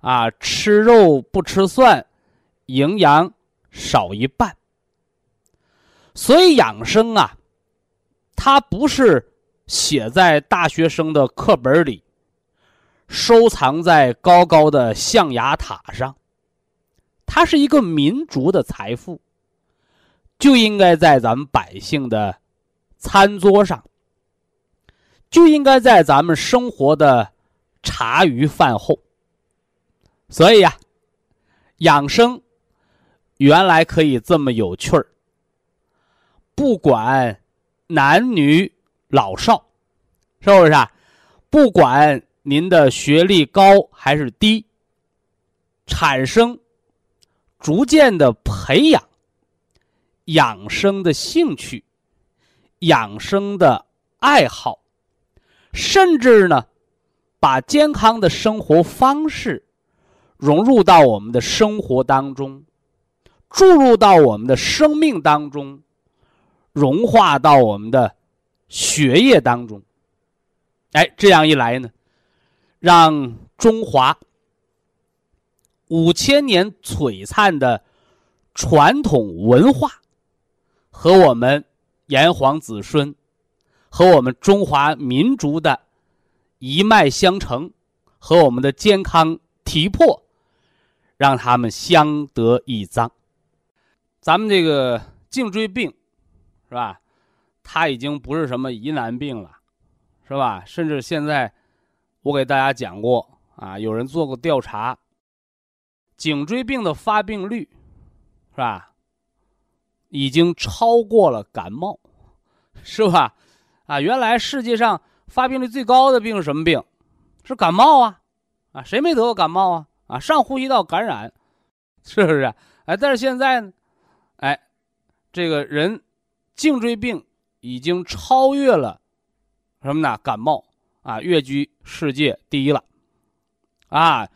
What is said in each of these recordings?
啊，吃肉不吃蒜，营养少一半。所以养生啊，它不是写在大学生的课本里，收藏在高高的象牙塔上。它是一个民族的财富，就应该在咱们百姓的餐桌上，就应该在咱们生活的茶余饭后。所以呀，养生原来可以这么有趣儿。不管男女老少，是不是啊？不管您的学历高还是低，产生逐渐的培养养生的兴趣、养生的爱好，甚至呢，把健康的生活方式。融入到我们的生活当中，注入到我们的生命当中，融化到我们的血液当中。哎，这样一来呢，让中华五千年璀璨的传统文化和我们炎黄子孙和我们中华民族的一脉相承和我们的健康体魄。让他们相得益彰。咱们这个颈椎病，是吧？它已经不是什么疑难病了，是吧？甚至现在，我给大家讲过啊，有人做过调查，颈椎病的发病率，是吧？已经超过了感冒，是吧？啊，原来世界上发病率最高的病是什么病？是感冒啊！啊，谁没得过感冒啊？啊，上呼吸道感染，是不是？哎，但是现在呢，哎，这个人颈椎病已经超越了什么呢？感冒啊，跃居世界第一了。啊，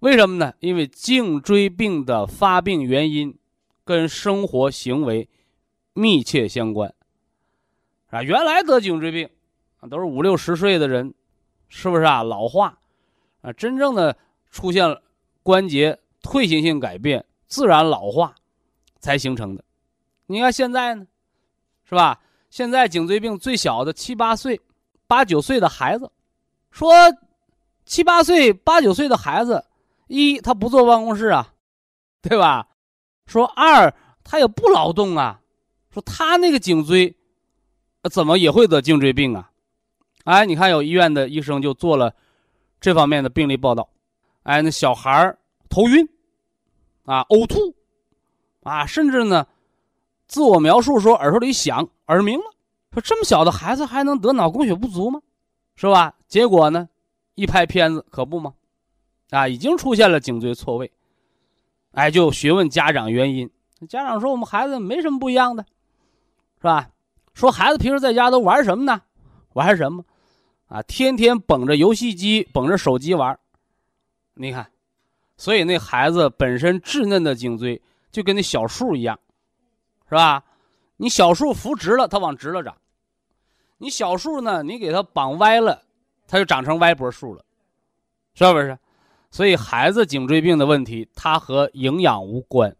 为什么呢？因为颈椎病的发病原因跟生活行为密切相关。啊，原来得颈椎病啊，都是五六十岁的人，是不是啊？老化啊，真正的出现了。关节退行性改变、自然老化才形成的。你看现在呢，是吧？现在颈椎病最小的七八岁、八九岁的孩子，说七八岁、八九岁的孩子，一他不坐办公室啊，对吧？说二他也不劳动啊，说他那个颈椎怎么也会得颈椎病啊？哎，你看有医院的医生就做了这方面的病例报道。哎，那小孩头晕，啊，呕吐，啊，甚至呢，自我描述说耳朵里响、耳鸣了。说这么小的孩子还能得脑供血不足吗？是吧？结果呢，一拍片子，可不吗？啊，已经出现了颈椎错位。哎，就询问家长原因。家长说：“我们孩子没什么不一样的，是吧？说孩子平时在家都玩什么呢？玩什么？啊，天天捧着游戏机，捧着手机玩。你看，所以那孩子本身稚嫩的颈椎就跟那小树一样，是吧？你小树扶直了，它往直了长；你小树呢，你给它绑歪了，它就长成歪脖树了，是不是？所以孩子颈椎病的问题，它和营养无关。”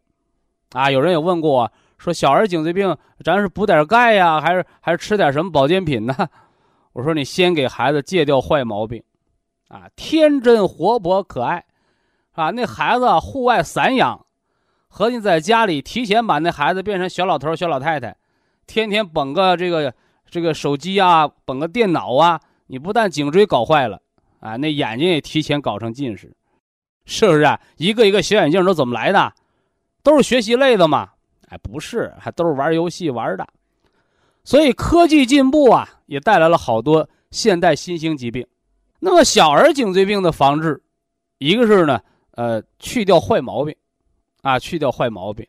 啊，有人也问过我，说小儿颈椎病，咱是补点钙呀，还是还是吃点什么保健品呢？我说你先给孩子戒掉坏毛病，啊，天真活泼可爱，啊，那孩子户外散养，和你在家里提前把那孩子变成小老头小老太太，天天捧个这个这个手机啊，捧个电脑啊，你不但颈椎搞坏了，啊，那眼睛也提前搞成近视，是不是啊？一个一个小眼镜都怎么来的？都是学习类的嘛？哎，不是，还都是玩游戏玩的。所以科技进步啊，也带来了好多现代新兴疾病。那么小儿颈椎病的防治，一个是呢，呃，去掉坏毛病，啊，去掉坏毛病，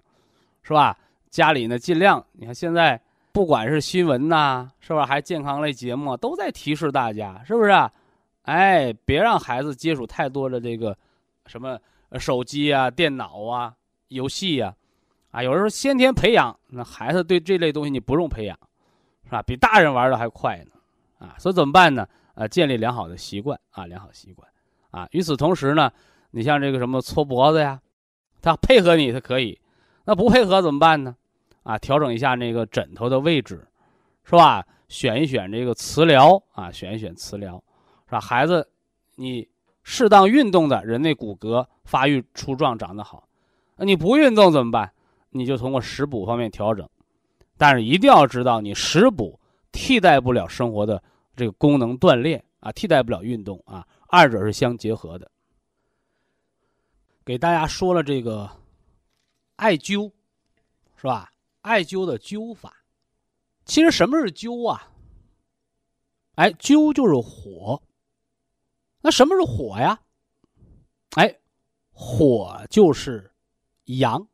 是吧？家里呢，尽量，你看现在不管是新闻呐，是吧？还健康类节目啊都在提示大家，是不是？啊哎，别让孩子接触太多的这个什么手机啊、电脑啊。游戏呀，啊，有人说先天培养，那孩子对这类东西你不用培养，是吧？比大人玩的还快呢，啊，所以怎么办呢？呃，建立良好的习惯啊，良好习惯，啊，与此同时呢，你像这个什么搓脖子呀，他配合你他可以，那不配合怎么办呢？啊，调整一下那个枕头的位置，是吧？选一选这个磁疗啊，选一选磁疗，是吧？孩子，你适当运动的人，那骨骼发育粗壮，长得好。那你不运动怎么办？你就通过食补方面调整，但是一定要知道，你食补替代不了生活的这个功能锻炼啊，替代不了运动啊，二者是相结合的。给大家说了这个艾灸，是吧？艾灸的灸法，其实什么是灸啊？哎，灸就是火。那什么是火呀？哎，火就是。阳，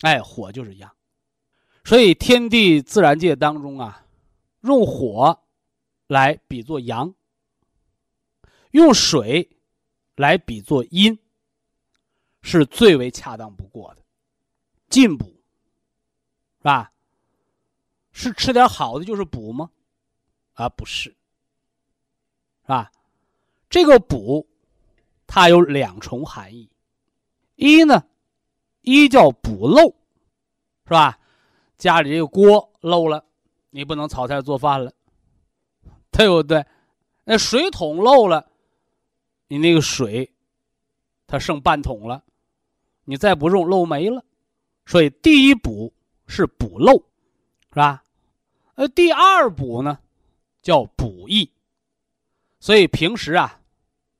哎，火就是阳，所以天地自然界当中啊，用火来比作阳，用水来比作阴，是最为恰当不过的。进补是吧？是吃点好的就是补吗？啊，不是，是吧？这个补，它有两重含义，一呢。一叫补漏，是吧？家里这个锅漏了，你不能炒菜做饭了，对不对？那水桶漏了，你那个水，它剩半桶了，你再不用漏没了。所以第一补是补漏，是吧？呃，第二补呢，叫补益。所以平时啊，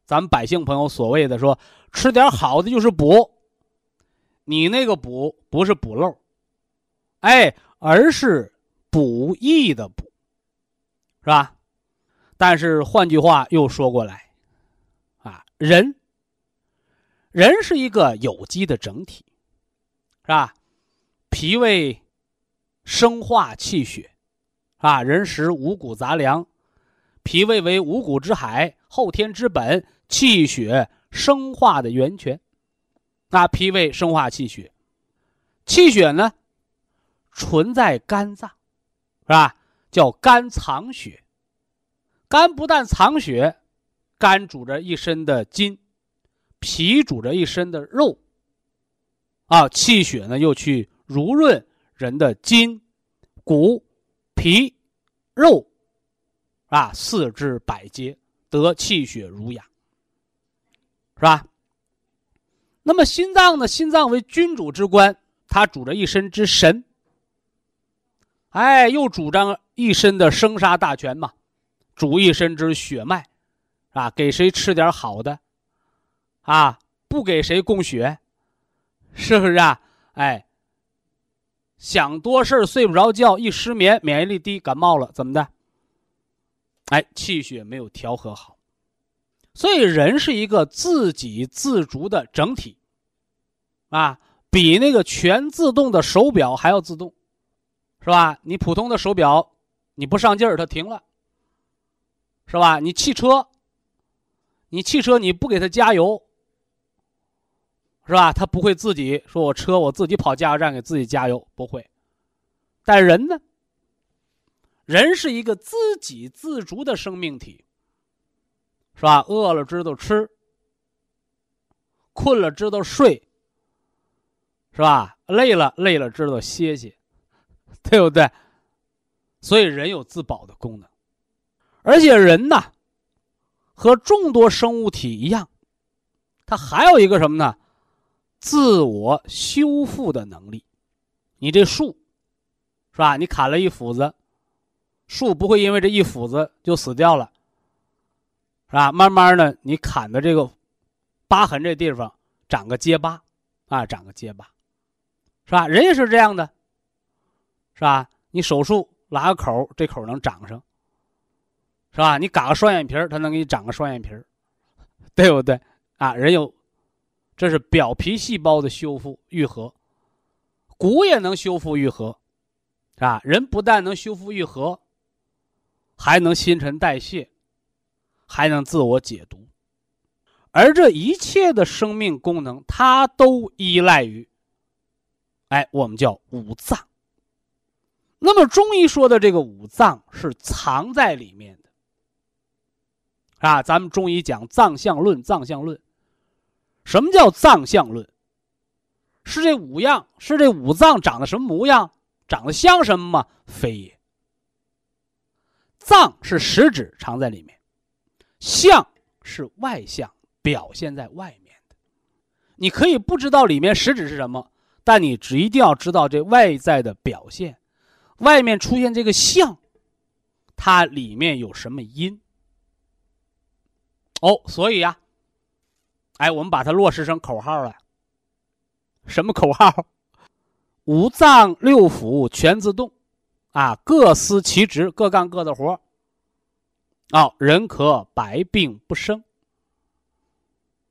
咱们百姓朋友所谓的说吃点好的就是补。你那个补不是补漏，哎，而是补益的补，是吧？但是换句话又说过来，啊，人，人是一个有机的整体，是吧？脾胃生化气血，啊，人食五谷杂粮，脾胃为五谷之海，后天之本，气血生化的源泉。那脾胃生化气血，气血呢，存在肝脏，是吧？叫肝藏血。肝不但藏血，肝主着一身的筋，脾主着一身的肉。啊，气血呢又去濡润人的筋、骨、皮、肉，啊，四肢百节得气血濡养，是吧？那么心脏呢？心脏为君主之官，它主着一身之神。哎，又主张一身的生杀大权嘛，主一身之血脉，啊，给谁吃点好的，啊，不给谁供血，是不是啊？哎，想多事睡不着觉，一失眠，免疫力低，感冒了，怎么的？哎，气血没有调和好，所以人是一个自给自足的整体，啊，比那个全自动的手表还要自动，是吧？你普通的手表，你不上劲儿，它停了，是吧？你汽车，你汽车你不给它加油，是吧？它不会自己说我车我自己跑加油站给自己加油，不会。但人呢？人是一个自给自足的生命体，是吧？饿了知道吃，困了知道睡，是吧？累了累了知道歇歇，对不对？所以人有自保的功能，而且人呐，和众多生物体一样，它还有一个什么呢？自我修复的能力。你这树，是吧？你砍了一斧子。树不会因为这一斧子就死掉了，是吧？慢慢的，你砍的这个疤痕这地方长个结疤，啊，长个结疤，是吧？人也是这样的，是吧？你手术拉个口，这口能长上，是吧？你割个双眼皮他能给你长个双眼皮 对不对？啊，人有，这是表皮细胞的修复愈合，骨也能修复愈合，是吧？人不但能修复愈合。还能新陈代谢，还能自我解毒，而这一切的生命功能，它都依赖于，哎，我们叫五脏。那么中医说的这个五脏是藏在里面的，啊，咱们中医讲脏象论，脏象论，什么叫脏象论？是这五样，是这五脏长得什么模样，长得像什么吗？非也。脏是实质藏在里面，相是外相表现在外面的。你可以不知道里面实质是什么，但你只一定要知道这外在的表现，外面出现这个相，它里面有什么因。哦，所以呀，哎，我们把它落实成口号了。什么口号？五脏六腑全自动。啊，各司其职，各干各的活哦，人可百病不生。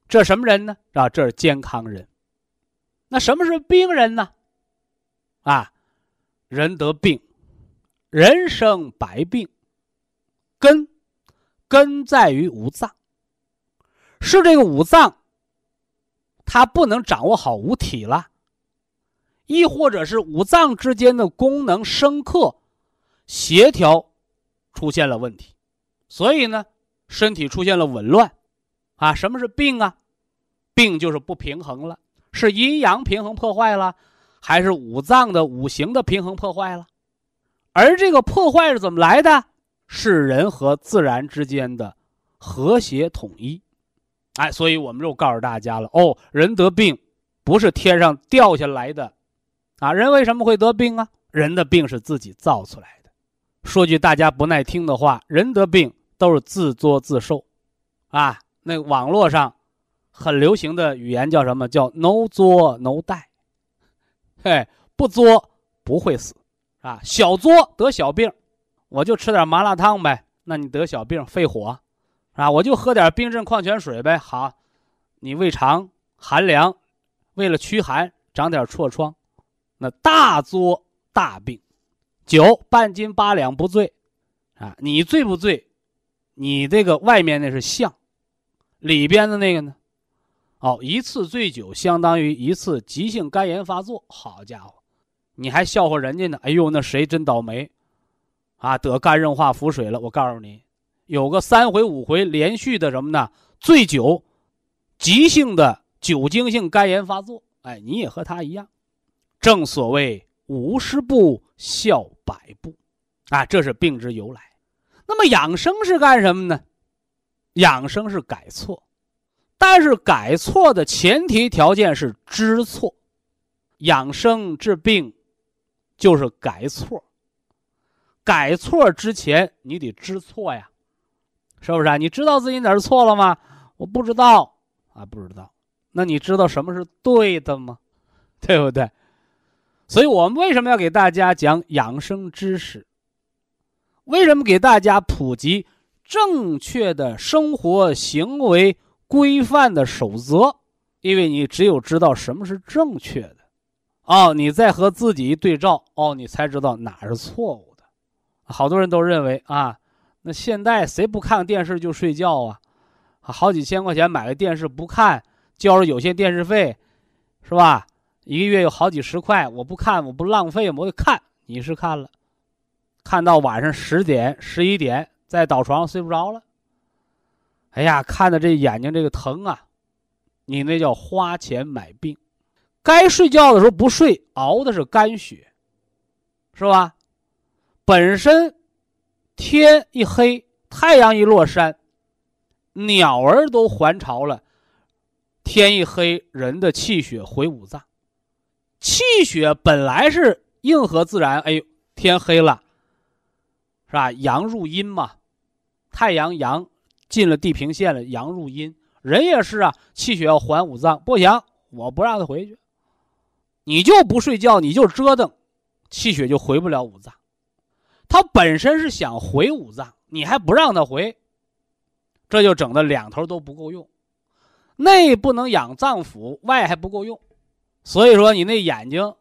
这什么人呢？啊，这是健康人。那什么是病人呢？啊，人得病，人生百病，根根在于五脏。是这个五脏，它不能掌握好五体了。亦或者是五脏之间的功能生克、协调出现了问题，所以呢，身体出现了紊乱，啊，什么是病啊？病就是不平衡了，是阴阳平衡破坏了，还是五脏的五行的平衡破坏了？而这个破坏是怎么来的？是人和自然之间的和谐统一。哎，所以我们就告诉大家了哦，人得病不是天上掉下来的。啊，人为什么会得病啊？人的病是自己造出来的。说句大家不耐听的话，人得病都是自作自受。啊，那网络上很流行的语言叫什么？叫 “no 作 no die”。嘿，不作不会死，啊，小作得小病，我就吃点麻辣烫呗。那你得小病，肺火，啊，我就喝点冰镇矿泉水呗。好，你胃肠寒凉，为了驱寒，长点痤疮。那大作大病，酒半斤八两不醉，啊，你醉不醉？你这个外面那是相，里边的那个呢？哦，一次醉酒相当于一次急性肝炎发作。好家伙，你还笑话人家呢？哎呦，那谁真倒霉，啊，得肝硬化腹水了。我告诉你，有个三回五回连续的什么呢？醉酒，急性的酒精性肝炎发作。哎，你也和他一样。正所谓五十步笑百步，啊，这是病之由来。那么养生是干什么呢？养生是改错，但是改错的前提条件是知错。养生治病就是改错，改错之前你得知错呀，是不是啊？你知道自己哪儿错了吗？我不知道啊，不知道。那你知道什么是对的吗？对不对？所以我们为什么要给大家讲养生知识？为什么给大家普及正确的生活行为规范的守则？因为你只有知道什么是正确的，哦，你再和自己对照，哦，你才知道哪是错误的。好多人都认为啊，那现在谁不看电视就睡觉啊？好几千块钱买个电视不看，交着有线电视费，是吧？一个月有好几十块，我不看，我不浪费？我得看。你是看了，看到晚上十点、十一点，再倒床睡不着了。哎呀，看的这眼睛这个疼啊！你那叫花钱买病，该睡觉的时候不睡，熬的是肝血，是吧？本身天一黑，太阳一落山，鸟儿都还巢了，天一黑，人的气血回五脏。气血本来是应和自然，哎呦，天黑了，是吧？阳入阴嘛，太阳阳进了地平线了，阳入阴，人也是啊，气血要还五脏，不行，我不让他回去，你就不睡觉，你就折腾，气血就回不了五脏。他本身是想回五脏，你还不让他回，这就整的两头都不够用，内不能养脏腑，外还不够用。所以说，你那眼睛，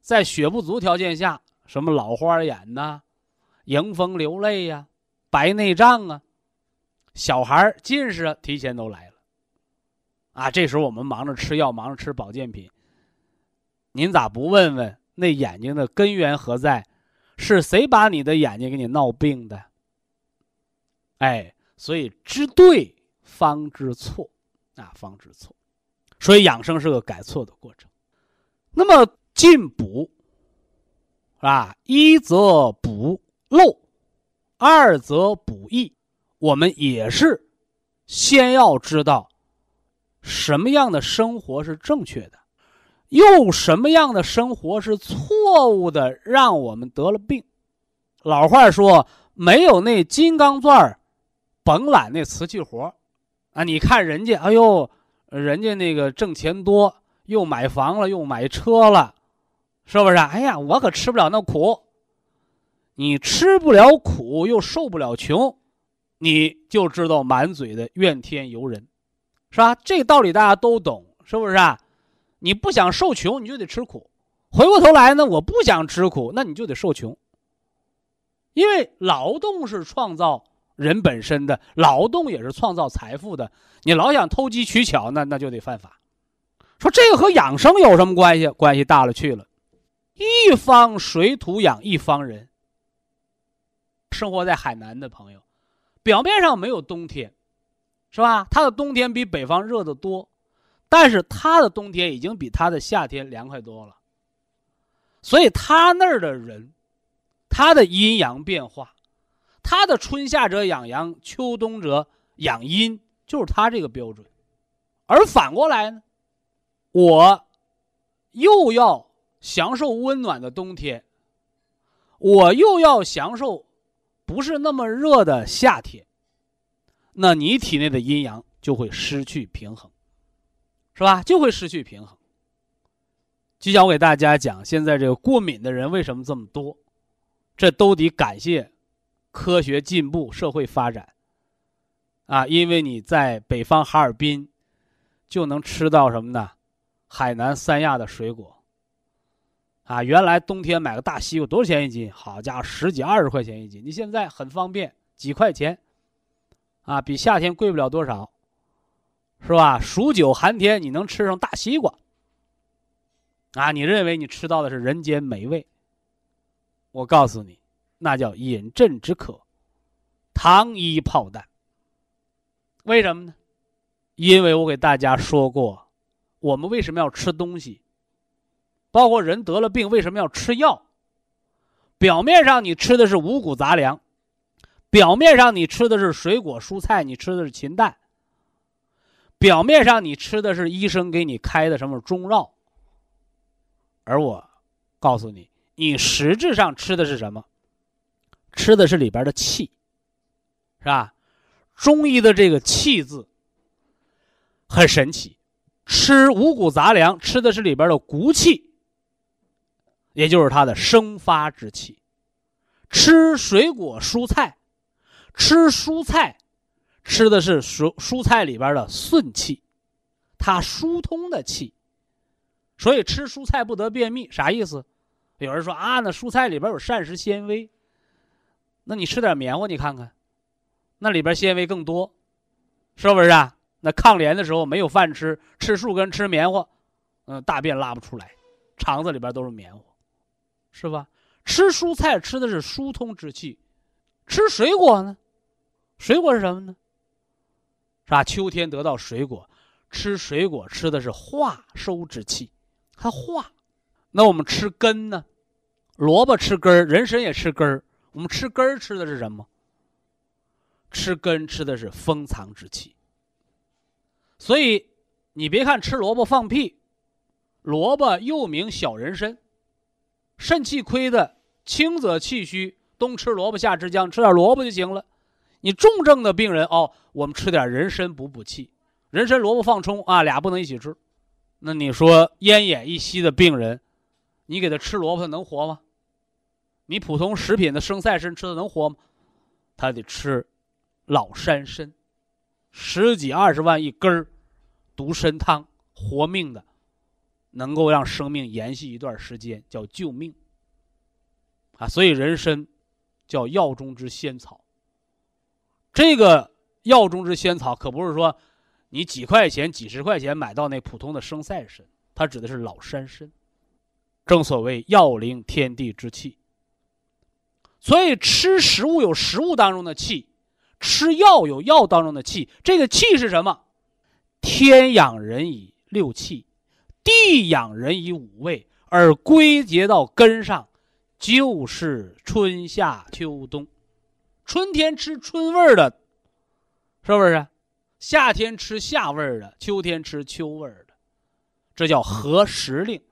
在血不足条件下，什么老花眼呐，迎风流泪呀，白内障啊，小孩近视提前都来了。啊，这时候我们忙着吃药，忙着吃保健品。您咋不问问那眼睛的根源何在？是谁把你的眼睛给你闹病的？哎，所以知对方知错，啊，方知错。所以养生是个改错的过程。那么进补，啊，一则补漏，二则补益。我们也是先要知道什么样的生活是正确的，又什么样的生活是错误的，让我们得了病。老话说，没有那金刚钻甭揽那瓷器活啊！你看人家，哎呦，人家那个挣钱多。又买房了，又买车了，是不是？哎呀，我可吃不了那苦。你吃不了苦，又受不了穷，你就知道满嘴的怨天尤人，是吧？这道理大家都懂，是不是？你不想受穷，你就得吃苦。回过头来呢，我不想吃苦，那你就得受穷。因为劳动是创造人本身的，劳动也是创造财富的。你老想偷机取巧，那那就得犯法。说这个和养生有什么关系？关系大了去了。一方水土养一方人。生活在海南的朋友，表面上没有冬天，是吧？他的冬天比北方热得多，但是他的冬天已经比他的夏天凉快多了。所以他那儿的人，他的阴阳变化，他的春夏者养阳，秋冬者养阴，就是他这个标准。而反过来呢？我又要享受温暖的冬天，我又要享受不是那么热的夏天，那你体内的阴阳就会失去平衡，是吧？就会失去平衡。就像我给大家讲，现在这个过敏的人为什么这么多？这都得感谢科学进步、社会发展啊！因为你在北方哈尔滨就能吃到什么呢？海南三亚的水果，啊，原来冬天买个大西瓜多少钱一斤？好家伙，十几二十块钱一斤。你现在很方便，几块钱，啊，比夏天贵不了多少，是吧？数九寒天，你能吃上大西瓜，啊，你认为你吃到的是人间美味？我告诉你，那叫饮鸩止渴，糖衣炮弹。为什么呢？因为我给大家说过。我们为什么要吃东西？包括人得了病为什么要吃药？表面上你吃的是五谷杂粮，表面上你吃的是水果蔬菜，你吃的是禽蛋，表面上你吃的是医生给你开的什么中药，而我告诉你，你实质上吃的是什么？吃的是里边的气，是吧？中医的这个“气”字很神奇。吃五谷杂粮，吃的是里边的谷气，也就是它的生发之气；吃水果蔬菜，吃蔬菜，吃的是蔬蔬菜里边的顺气，它疏通的气。所以吃蔬菜不得便秘，啥意思？有人说啊，那蔬菜里边有膳食纤维，那你吃点棉花，你看看，那里边纤维更多，是不是啊？那抗联的时候没有饭吃，吃树根吃棉花，嗯，大便拉不出来，肠子里边都是棉花，是吧？吃蔬菜吃的是疏通之气，吃水果呢？水果是什么呢？是吧？秋天得到水果，吃水果吃的是化收之气，它化。那我们吃根呢？萝卜吃根，人参也吃根。我们吃根吃的是什么？吃根吃的是封藏之气。所以，你别看吃萝卜放屁，萝卜又名小人参，肾气亏的，轻则气虚，冬吃萝卜夏吃姜，吃点萝卜就行了。你重症的病人哦，我们吃点人参补补气，人参萝卜放冲啊，俩不能一起吃。那你说奄奄一息的病人，你给他吃萝卜，他能活吗？你普通食品的生菜参吃的能活吗？他得吃老山参，十几二十万一根儿。独参汤活命的，能够让生命延续一段时间，叫救命。啊，所以人参叫药中之仙草。这个药中之仙草可不是说你几块钱、几十块钱买到那普通的生晒参，它指的是老山参。正所谓药灵天地之气。所以吃食物有食物当中的气，吃药有药当中的气。这个气是什么？天养人以六气，地养人以五味，而归结到根上，就是春夏秋冬。春天吃春味儿的，是不是？夏天吃夏味儿的，秋天吃秋味儿的，这叫合时令。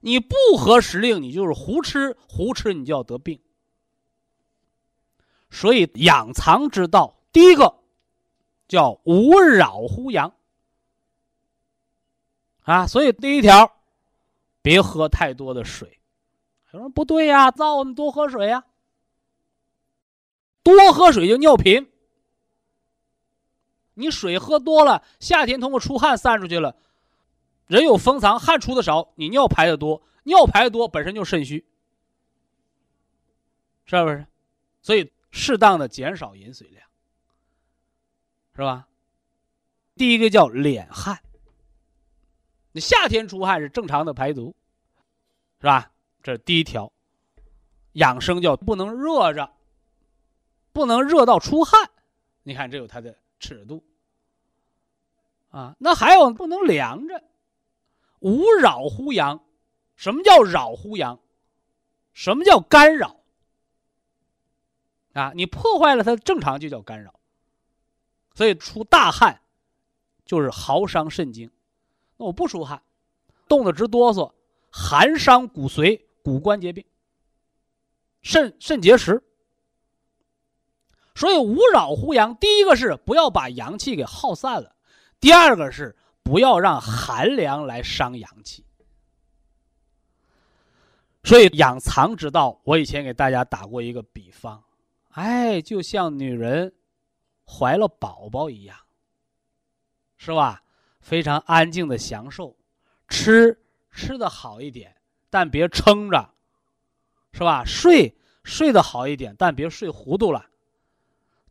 你不合时令，你就是胡吃，胡吃你就要得病。所以养藏之道，第一个。叫无扰乎阳啊，所以第一条，别喝太多的水。有人不对呀，造我们多喝水呀，多喝水就尿频。你水喝多了，夏天通过出汗散出去了，人有封藏，汗出的少，你尿排的多，尿排的多本身就肾虚，是不是？所以适当的减少饮水量。是吧？第一个叫敛汗。你夏天出汗是正常的排毒，是吧？这是第一条。养生叫不能热着，不能热到出汗。你看这有它的尺度。啊，那还有不能凉着，无扰乎阳。什么叫扰乎阳？什么叫干扰？啊，你破坏了它正常，就叫干扰。所以出大汗，就是耗伤肾经。那我不出汗，冻得直哆嗦，寒伤骨髓、骨关节病、肾肾结石。所以无扰乎阳，第一个是不要把阳气给耗散了，第二个是不要让寒凉来伤阳气。所以养藏之道，我以前给大家打过一个比方，哎，就像女人。怀了宝宝一样，是吧？非常安静的享受，吃吃的好一点，但别撑着，是吧？睡睡得好一点，但别睡糊涂了。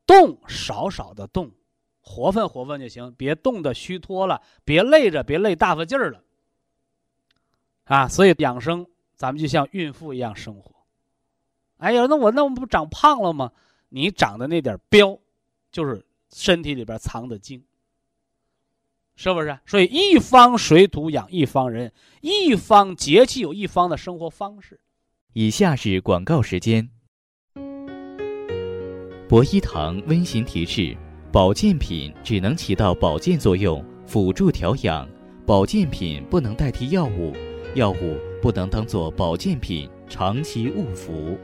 动少少的动，活泛活泛就行，别动的虚脱了，别累着，别累大发劲儿了。啊，所以养生，咱们就像孕妇一样生活。哎呀，那我那我不长胖了吗？你长的那点膘。就是身体里边藏的精，是不是？所以一方水土养一方人，一方节气有一方的生活方式。以下是广告时间。博一堂温馨提示：保健品只能起到保健作用，辅助调养；保健品不能代替药物，药物不能当做保健品长期误服。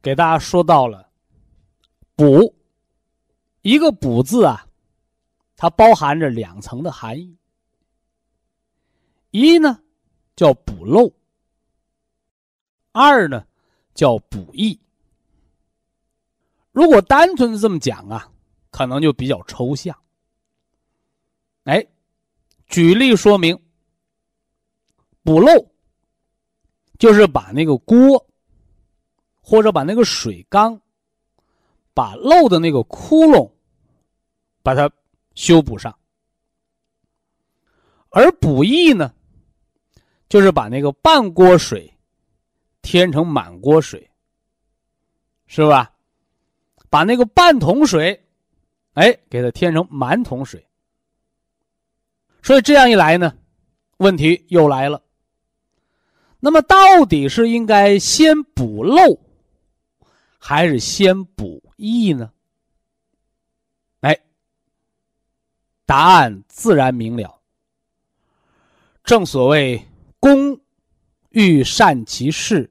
给大家说到了补一个“补”字啊，它包含着两层的含义。一呢，叫补漏；二呢，叫补益。如果单纯的这么讲啊，可能就比较抽象。哎，举例说明，补漏就是把那个锅，或者把那个水缸，把漏的那个窟窿，把它修补上；而补益呢，就是把那个半锅水添成满锅水，是吧？把那个半桶水，哎，给它添成满桶水。所以这样一来呢，问题又来了。那么到底是应该先补漏，还是先补益呢？哎，答案自然明了。正所谓“工欲善其事，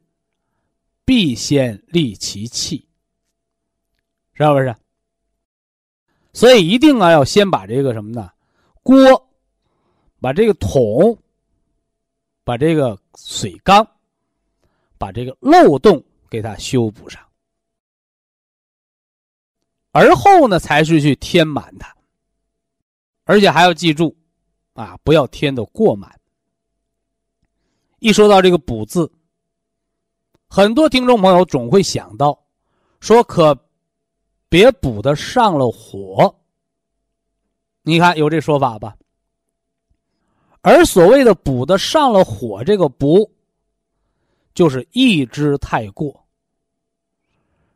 必先利其器”。是不是？所以一定啊，要先把这个什么呢？锅，把这个桶，把这个水缸，把这个漏洞给它修补上，而后呢，才是去填满它。而且还要记住，啊，不要填的过满。一说到这个“补”字，很多听众朋友总会想到，说可。别补的上了火，你看有这说法吧？而所谓的补的上了火，这个补，就是意之太过。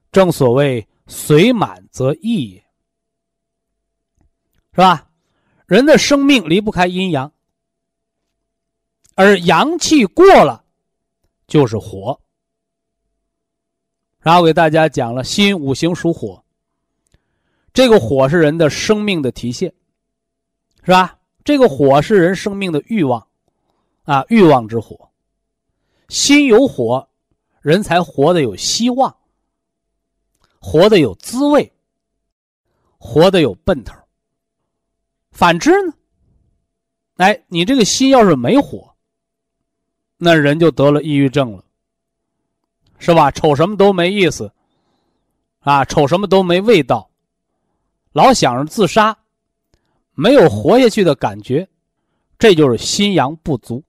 正所谓水满则溢，是吧？人的生命离不开阴阳，而阳气过了，就是火。然后给大家讲了，心五行属火。这个火是人的生命的体现，是吧？这个火是人生命的欲望，啊，欲望之火。心有火，人才活得有希望，活得有滋味，活得有奔头。反之呢？哎，你这个心要是没火，那人就得了抑郁症了，是吧？瞅什么都没意思，啊，瞅什么都没味道。老想着自杀，没有活下去的感觉，这就是心阳不足。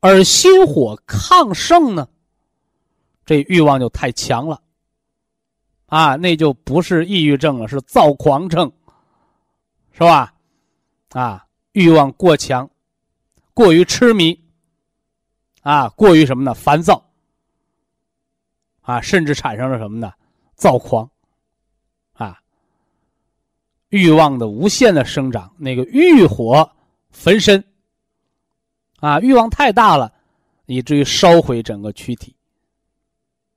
而心火亢盛呢，这欲望就太强了，啊，那就不是抑郁症了，是躁狂症，是吧？啊，欲望过强，过于痴迷，啊，过于什么呢？烦躁，啊，甚至产生了什么呢？躁狂。啊欲望的无限的生长，那个欲火焚身，啊，欲望太大了，以至于烧毁整个躯体，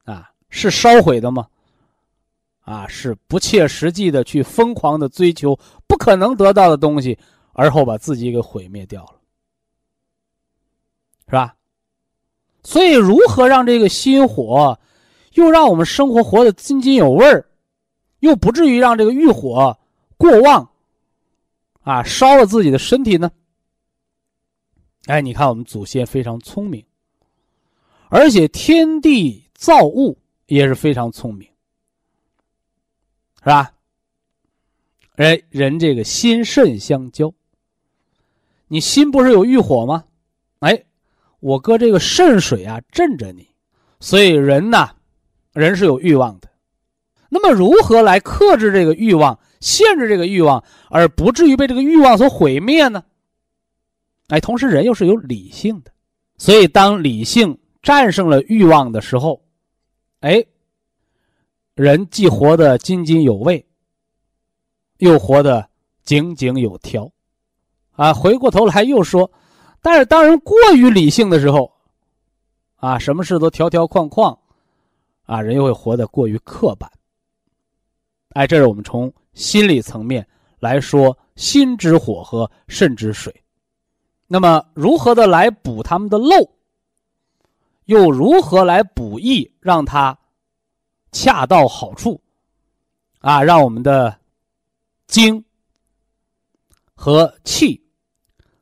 啊，是烧毁的吗？啊，是不切实际的去疯狂的追求不可能得到的东西，而后把自己给毁灭掉了，是吧？所以，如何让这个心火，又让我们生活活得津津有味儿，又不至于让这个欲火？过旺，啊，烧了自己的身体呢。哎，你看我们祖先非常聪明，而且天地造物也是非常聪明，是吧？哎，人这个心肾相交，你心不是有欲火吗？哎，我搁这个肾水啊镇着你，所以人呐，人是有欲望的。那么如何来克制这个欲望？限制这个欲望，而不至于被这个欲望所毁灭呢？哎，同时人又是有理性的，所以当理性战胜了欲望的时候，哎，人既活得津津有味，又活得井井有条，啊，回过头来又说，但是当人过于理性的时候，啊，什么事都条条框框，啊，人又会活得过于刻板。哎，这是我们从。心理层面来说，心之火和肾之水，那么如何的来补他们的漏，又如何来补益，让它恰到好处，啊，让我们的精和气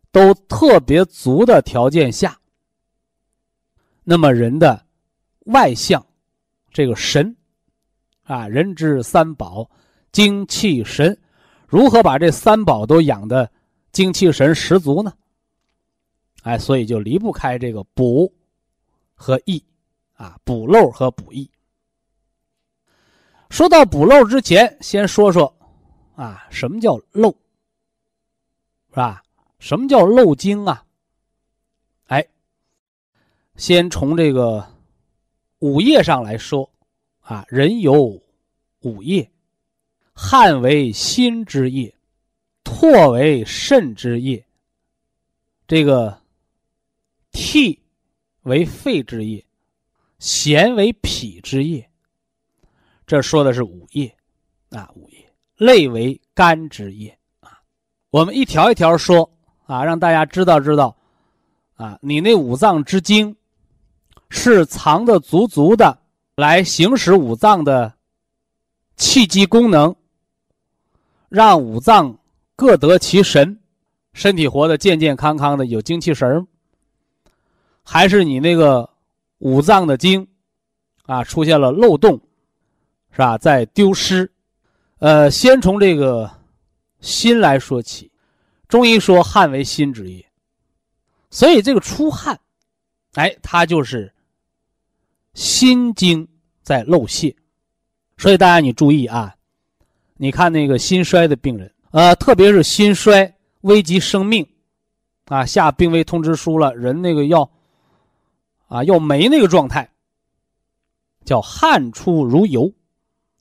都特别足的条件下，那么人的外向，这个神啊，人之三宝，精气神，如何把这三宝都养的精气神十足呢？哎，所以就离不开这个补和益啊，补漏和补益。说到补漏之前，先说说啊，什么叫漏，是吧？什么叫漏精啊？哎，先从这个五液上来说啊，人有五液，汗为心之液，唾为肾之液，这个。涕为肺之液，涎为脾之液。这说的是五液啊，五液。泪为肝之液啊。我们一条一条说啊，让大家知道知道啊，你那五脏之精是藏的足足的，来行使五脏的气机功能，让五脏各得其神，身体活得健健康康的，有精气神儿。还是你那个五脏的精，啊，出现了漏洞，是吧？在丢失。呃，先从这个心来说起。中医说汗为心之液，所以这个出汗，哎，它就是心经在漏泄。所以大家你注意啊，你看那个心衰的病人，呃，特别是心衰危及生命，啊，下病危通知书了，人那个要。啊，要没那个状态，叫汗出如油，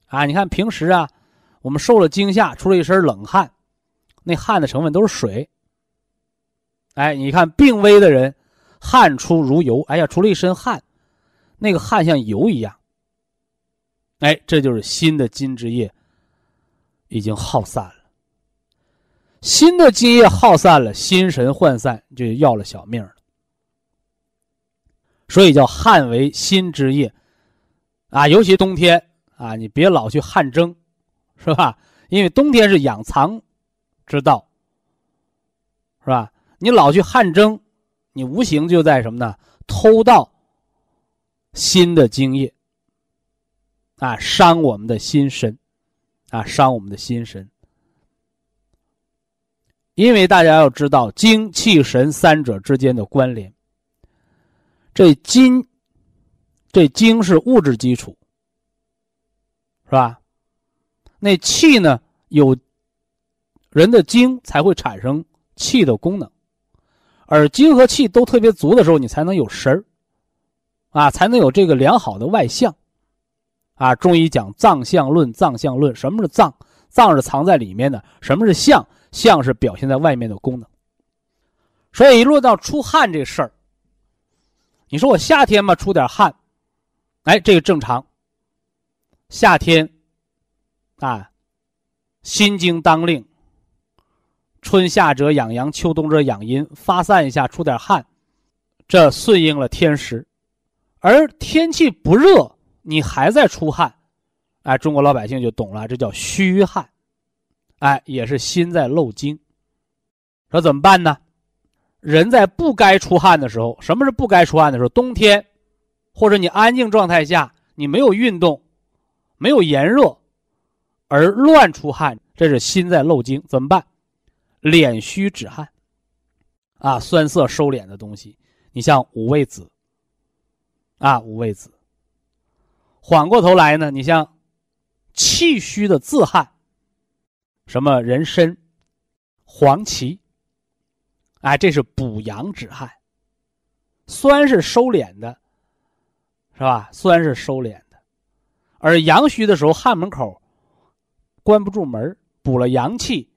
啊，你看平时啊，我们受了惊吓，出了一身冷汗，那汗的成分都是水。哎，你看病危的人，汗出如油，哎呀，出了一身汗，那个汗像油一样。哎，这就是心的津之液已经耗散了，新的津液耗散了，心神涣散，就要了小命了。所以叫汗为心之液，啊，尤其冬天啊，你别老去汗蒸，是吧？因为冬天是养藏之道，是吧？你老去汗蒸，你无形就在什么呢？偷盗心的精液，啊，伤我们的心神，啊，伤我们的心神。因为大家要知道精气神三者之间的关联。这精，这精是物质基础，是吧？那气呢？有人的精才会产生气的功能，而精和气都特别足的时候，你才能有神儿，啊，才能有这个良好的外相，啊。中医讲脏象论，脏象论，什么是脏？脏是藏在里面的，什么是象？象是表现在外面的功能。所以一落到出汗这事儿。你说我夏天嘛出点汗，哎，这个正常。夏天，啊，心经当令，春夏者养阳，秋冬者养阴，发散一下出点汗，这顺应了天时。而天气不热，你还在出汗，哎，中国老百姓就懂了，这叫虚汗，哎，也是心在漏精。说怎么办呢？人在不该出汗的时候，什么是不该出汗的时候？冬天，或者你安静状态下，你没有运动，没有炎热，而乱出汗，这是心在漏精，怎么办？敛虚止汗，啊，酸涩收敛的东西，你像五味子，啊，五味子。缓过头来呢，你像气虚的自汗，什么人参、黄芪。哎，这是补阳止汗，酸是收敛的，是吧？酸是收敛的，而阳虚的时候，汗门口关不住门补了阳气，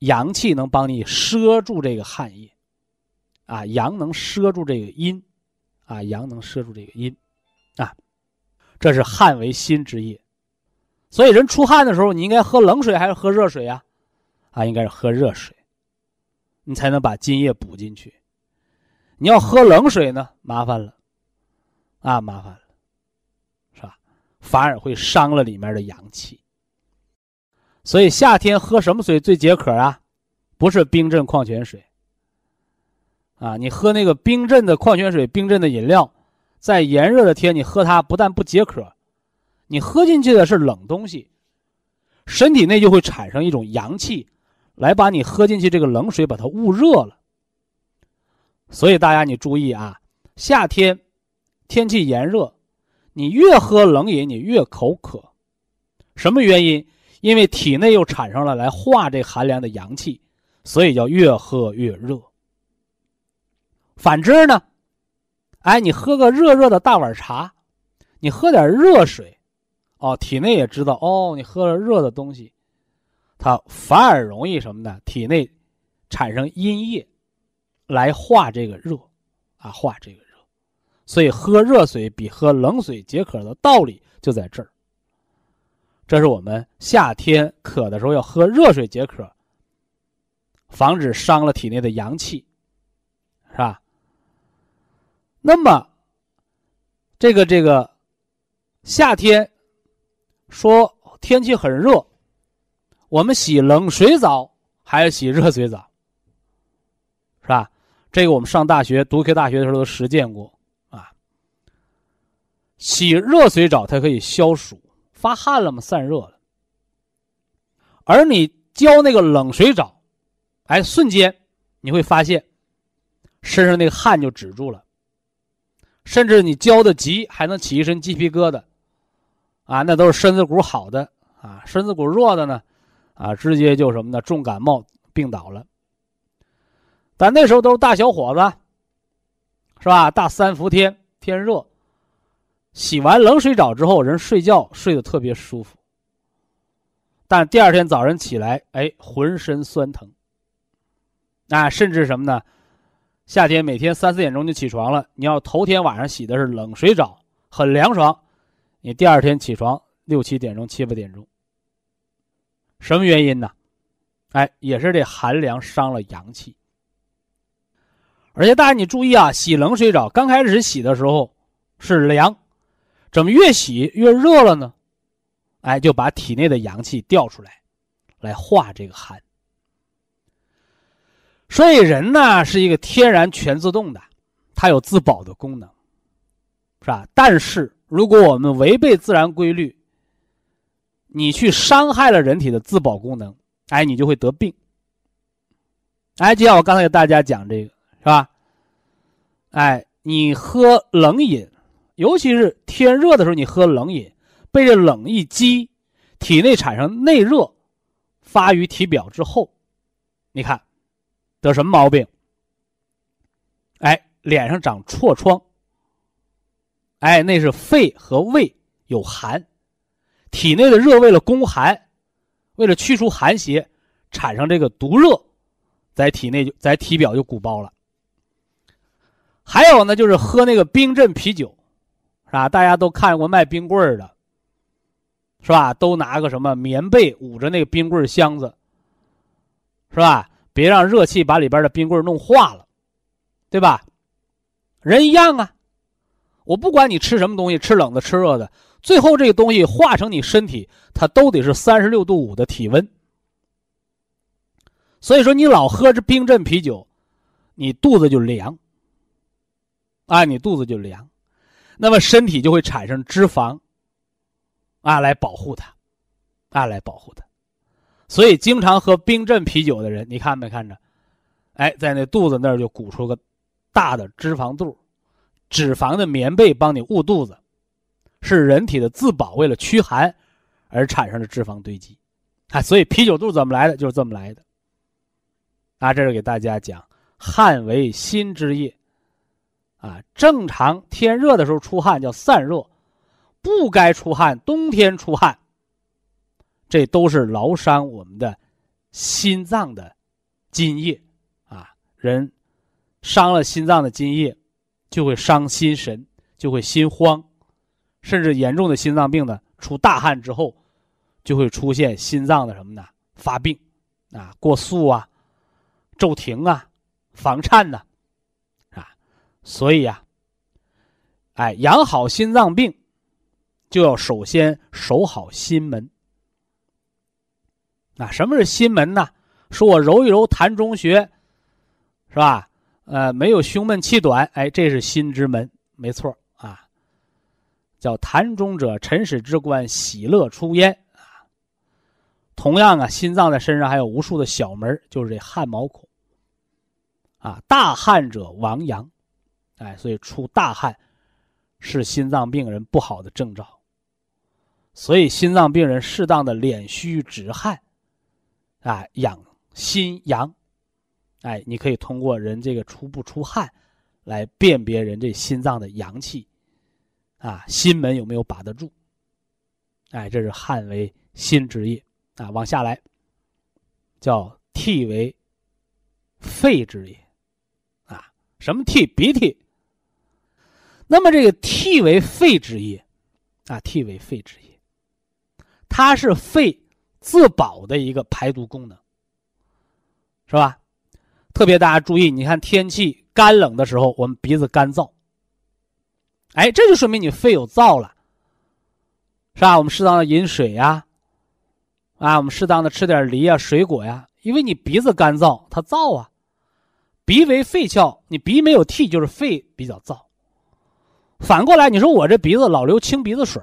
阳气能帮你遮住这个汗液，啊，阳能遮住这个阴，啊，阳能摄住这个阴，啊，这是汗为心之液，所以人出汗的时候，你应该喝冷水还是喝热水呀？啊，应该是喝热水。你才能把津液补进去。你要喝冷水呢，麻烦了，啊，麻烦了，是吧？反而会伤了里面的阳气。所以夏天喝什么水最解渴啊？不是冰镇矿泉水。啊，你喝那个冰镇的矿泉水、冰镇的饮料，在炎热的天你喝它，不但不解渴，你喝进去的是冷东西，身体内就会产生一种阳气，来把你喝进去这个冷水把它捂热了。所以大家你注意啊，夏天天气炎热，你越喝冷饮你越口渴，什么原因？因为体内又产生了来化这寒凉的阳气，所以叫越喝越热。反之呢，哎，你喝个热热的大碗茶，你喝点热水，哦，体内也知道哦，你喝了热的东西，它反而容易什么呢？体内产生阴液，来化这个热，啊，化这个热，所以喝热水比喝冷水解渴的道理就在这儿。这是我们夏天渴的时候要喝热水解渴，防止伤了体内的阳气，是吧？那么，这个这个夏天说天气很热，我们洗冷水澡还是洗热水澡？是吧？这个我们上大学读科大学的时候都实践过啊。洗热水澡它可以消暑，发汗了嘛，散热了。而你浇那个冷水澡，哎，瞬间你会发现身上那个汗就止住了。甚至你浇的急，还能起一身鸡皮疙瘩，啊，那都是身子骨好的啊，身子骨弱的呢，啊，直接就什么呢，重感冒病倒了。但那时候都是大小伙子，是吧？大三伏天，天热，洗完冷水澡之后，人睡觉睡得特别舒服。但第二天早晨起来，哎，浑身酸疼，啊，甚至什么呢？夏天每天三四点钟就起床了，你要头天晚上洗的是冷水澡，很凉爽，你第二天起床六七点钟、七八点钟，什么原因呢？哎，也是这寒凉伤了阳气。而且大家你注意啊，洗冷水澡刚开始洗的时候是凉，怎么越洗越热了呢？哎，就把体内的阳气调出来，来化这个寒。所以人呢是一个天然全自动的，它有自保的功能，是吧？但是如果我们违背自然规律，你去伤害了人体的自保功能，哎，你就会得病。哎，就像我刚才给大家讲这个，是吧？哎，你喝冷饮，尤其是天热的时候，你喝冷饮，被这冷一激，体内产生内热，发于体表之后，你看。得什么毛病？哎，脸上长痤疮。哎，那是肺和胃有寒，体内的热为了攻寒，为了驱除寒邪，产生这个毒热，在体内在体表就鼓包了。还有呢，就是喝那个冰镇啤酒，是吧？大家都看过卖冰棍的，是吧？都拿个什么棉被捂着那个冰棍箱子，是吧？别让热气把里边的冰棍弄化了，对吧？人一样啊，我不管你吃什么东西，吃冷的吃热的，最后这个东西化成你身体，它都得是三十六度五的体温。所以说，你老喝着冰镇啤酒，你肚子就凉，啊，你肚子就凉，那么身体就会产生脂肪，啊，来保护它，啊，来保护它。所以，经常喝冰镇啤酒的人，你看没看着？哎，在那肚子那儿就鼓出个大的脂肪肚，脂肪的棉被帮你捂肚子，是人体的自保，为了驱寒而产生的脂肪堆积。啊，所以啤酒肚怎么来的？就是这么来的。啊，这是给大家讲，汗为心之液，啊，正常天热的时候出汗叫散热，不该出汗，冬天出汗。这都是劳伤我们的心脏的津液啊！人伤了心脏的津液，就会伤心神，就会心慌，甚至严重的心脏病呢，出大汗之后，就会出现心脏的什么呢？发病啊，过速啊，骤停啊，房颤呐，啊！所以啊，哎，养好心脏病，就要首先守好心门。啊，什么是心门呢？说我揉一揉痰中穴，是吧？呃，没有胸闷气短，哎，这是心之门，没错啊。叫痰中者，辰始之官，喜乐出焉啊。同样啊，心脏在身上还有无数的小门，就是这汗毛孔。啊，大汗者亡阳，哎，所以出大汗是心脏病人不好的征兆。所以心脏病人适当的敛虚止汗，啊，养心阳。哎，你可以通过人这个出不出汗，来辨别人这心脏的阳气，啊，心门有没有把得住？哎，这是汗为心之液啊。往下来，叫涕为肺之液，啊，什么涕？鼻涕。那么这个涕为肺之液，啊，涕为肺之液，它是肺自保的一个排毒功能，是吧？特别大家注意，你看天气干冷的时候，我们鼻子干燥。哎，这就说明你肺有燥了，是吧？我们适当的饮水呀，啊，我们适当的吃点梨啊、水果呀，因为你鼻子干燥，它燥啊。鼻为肺窍，你鼻没有涕，就是肺比较燥。反过来，你说我这鼻子老流清鼻子水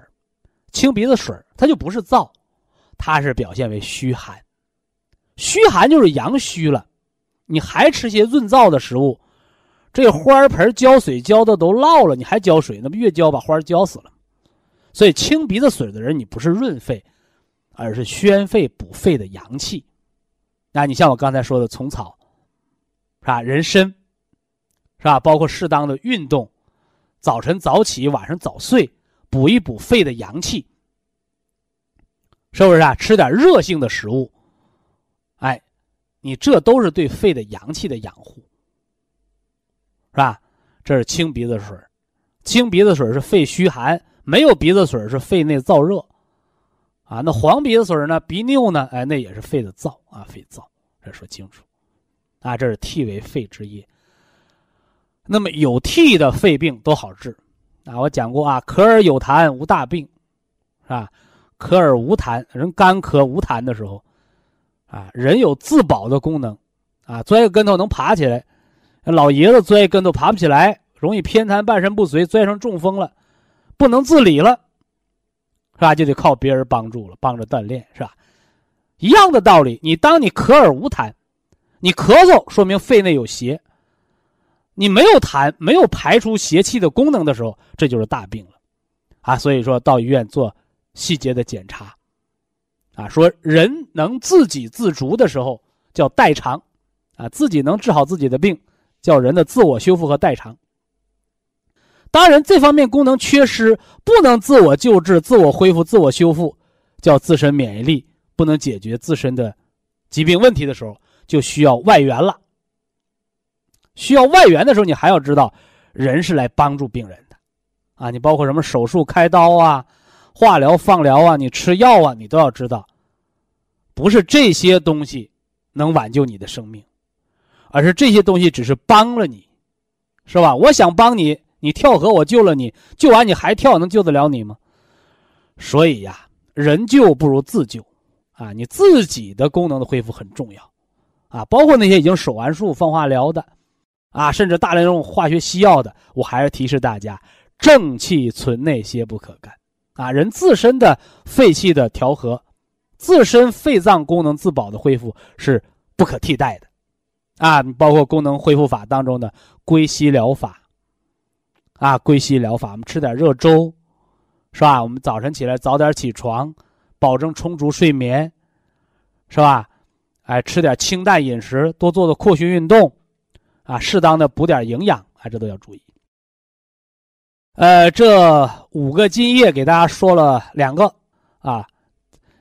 清鼻子水它就不是燥，它是表现为虚寒。虚寒就是阳虚了。你还吃些润燥的食物，这花盆浇水浇的都涝了，你还浇水，那不越浇把花浇死了？所以清鼻子水的人，你不是润肺，而是宣肺补肺的阳气。那你像我刚才说的虫草，是吧？人参，是吧？包括适当的运动，早晨早起，晚上早睡，补一补肺的阳气，是不是啊？吃点热性的食物，哎。你这都是对肺的阳气的养护，是吧？这是清鼻子水，清鼻子水是肺虚寒，没有鼻子水是肺内燥热，啊，那黄鼻子水呢？鼻拗呢？哎，那也是肺的燥啊，肺燥，这说清楚，啊，这是涕为肺之液。那么有涕的肺病都好治，啊，我讲过啊，咳而有痰无大病，是吧？咳而无痰，人干咳无痰的时候。啊，人有自保的功能，啊，钻个跟头能爬起来，老爷子钻一跟头爬不起来，容易偏瘫、半身不遂，钻成中风了，不能自理了，是吧？就得靠别人帮助了，帮着锻炼，是吧？一样的道理，你当你咳而无痰，你咳嗽说明肺内有邪，你没有痰，没有排出邪气的功能的时候，这就是大病了，啊，所以说到医院做细节的检查。啊，说人能自给自足的时候叫代偿，啊，自己能治好自己的病，叫人的自我修复和代偿。当然，这方面功能缺失，不能自我救治、自我恢复、自我修复，叫自身免疫力不能解决自身的疾病问题的时候，就需要外援了。需要外援的时候，你还要知道，人是来帮助病人的，啊，你包括什么手术、开刀啊。化疗、放疗啊，你吃药啊，你都要知道，不是这些东西能挽救你的生命，而是这些东西只是帮了你，是吧？我想帮你，你跳河我救了你，救完你还跳，能救得了你吗？所以呀，人救不如自救，啊，你自己的功能的恢复很重要，啊，包括那些已经手完术、放化疗的，啊，甚至大量用化学西药的，我还是提示大家，正气存内，邪不可干。啊，人自身的肺气的调和，自身肺脏功能自保的恢复是不可替代的，啊，包括功能恢复法当中的归西疗法，啊，归西疗法，我们吃点热粥，是吧？我们早晨起来早点起床，保证充足睡眠，是吧？哎，吃点清淡饮食，多做做扩胸运动，啊，适当的补点营养，啊，这都要注意。呃，这五个津液给大家说了两个，啊，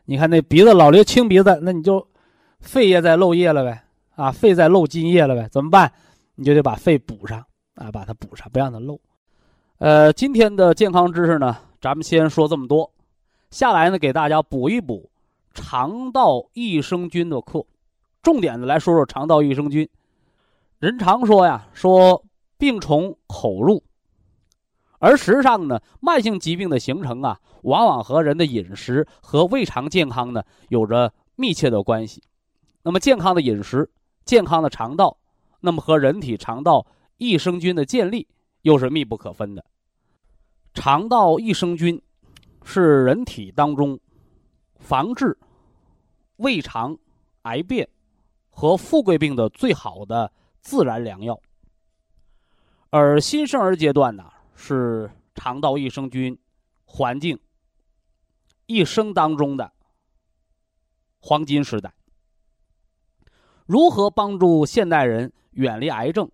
你看那鼻子老流清鼻子，那你就肺也在漏液了呗，啊，肺在漏津液了呗，怎么办？你就得把肺补上，啊，把它补上，不让它漏。呃，今天的健康知识呢，咱们先说这么多，下来呢给大家补一补肠道益生菌的课，重点的来说说肠道益生菌。人常说呀，说病从口入。而实际上呢，慢性疾病的形成啊，往往和人的饮食和胃肠健康呢有着密切的关系。那么，健康的饮食、健康的肠道，那么和人体肠道益生菌的建立又是密不可分的。肠道益生菌是人体当中防治胃肠癌变和富贵病的最好的自然良药。而新生儿阶段呢，是肠道益生菌环境一生当中的黄金时代。如何帮助现代人远离癌症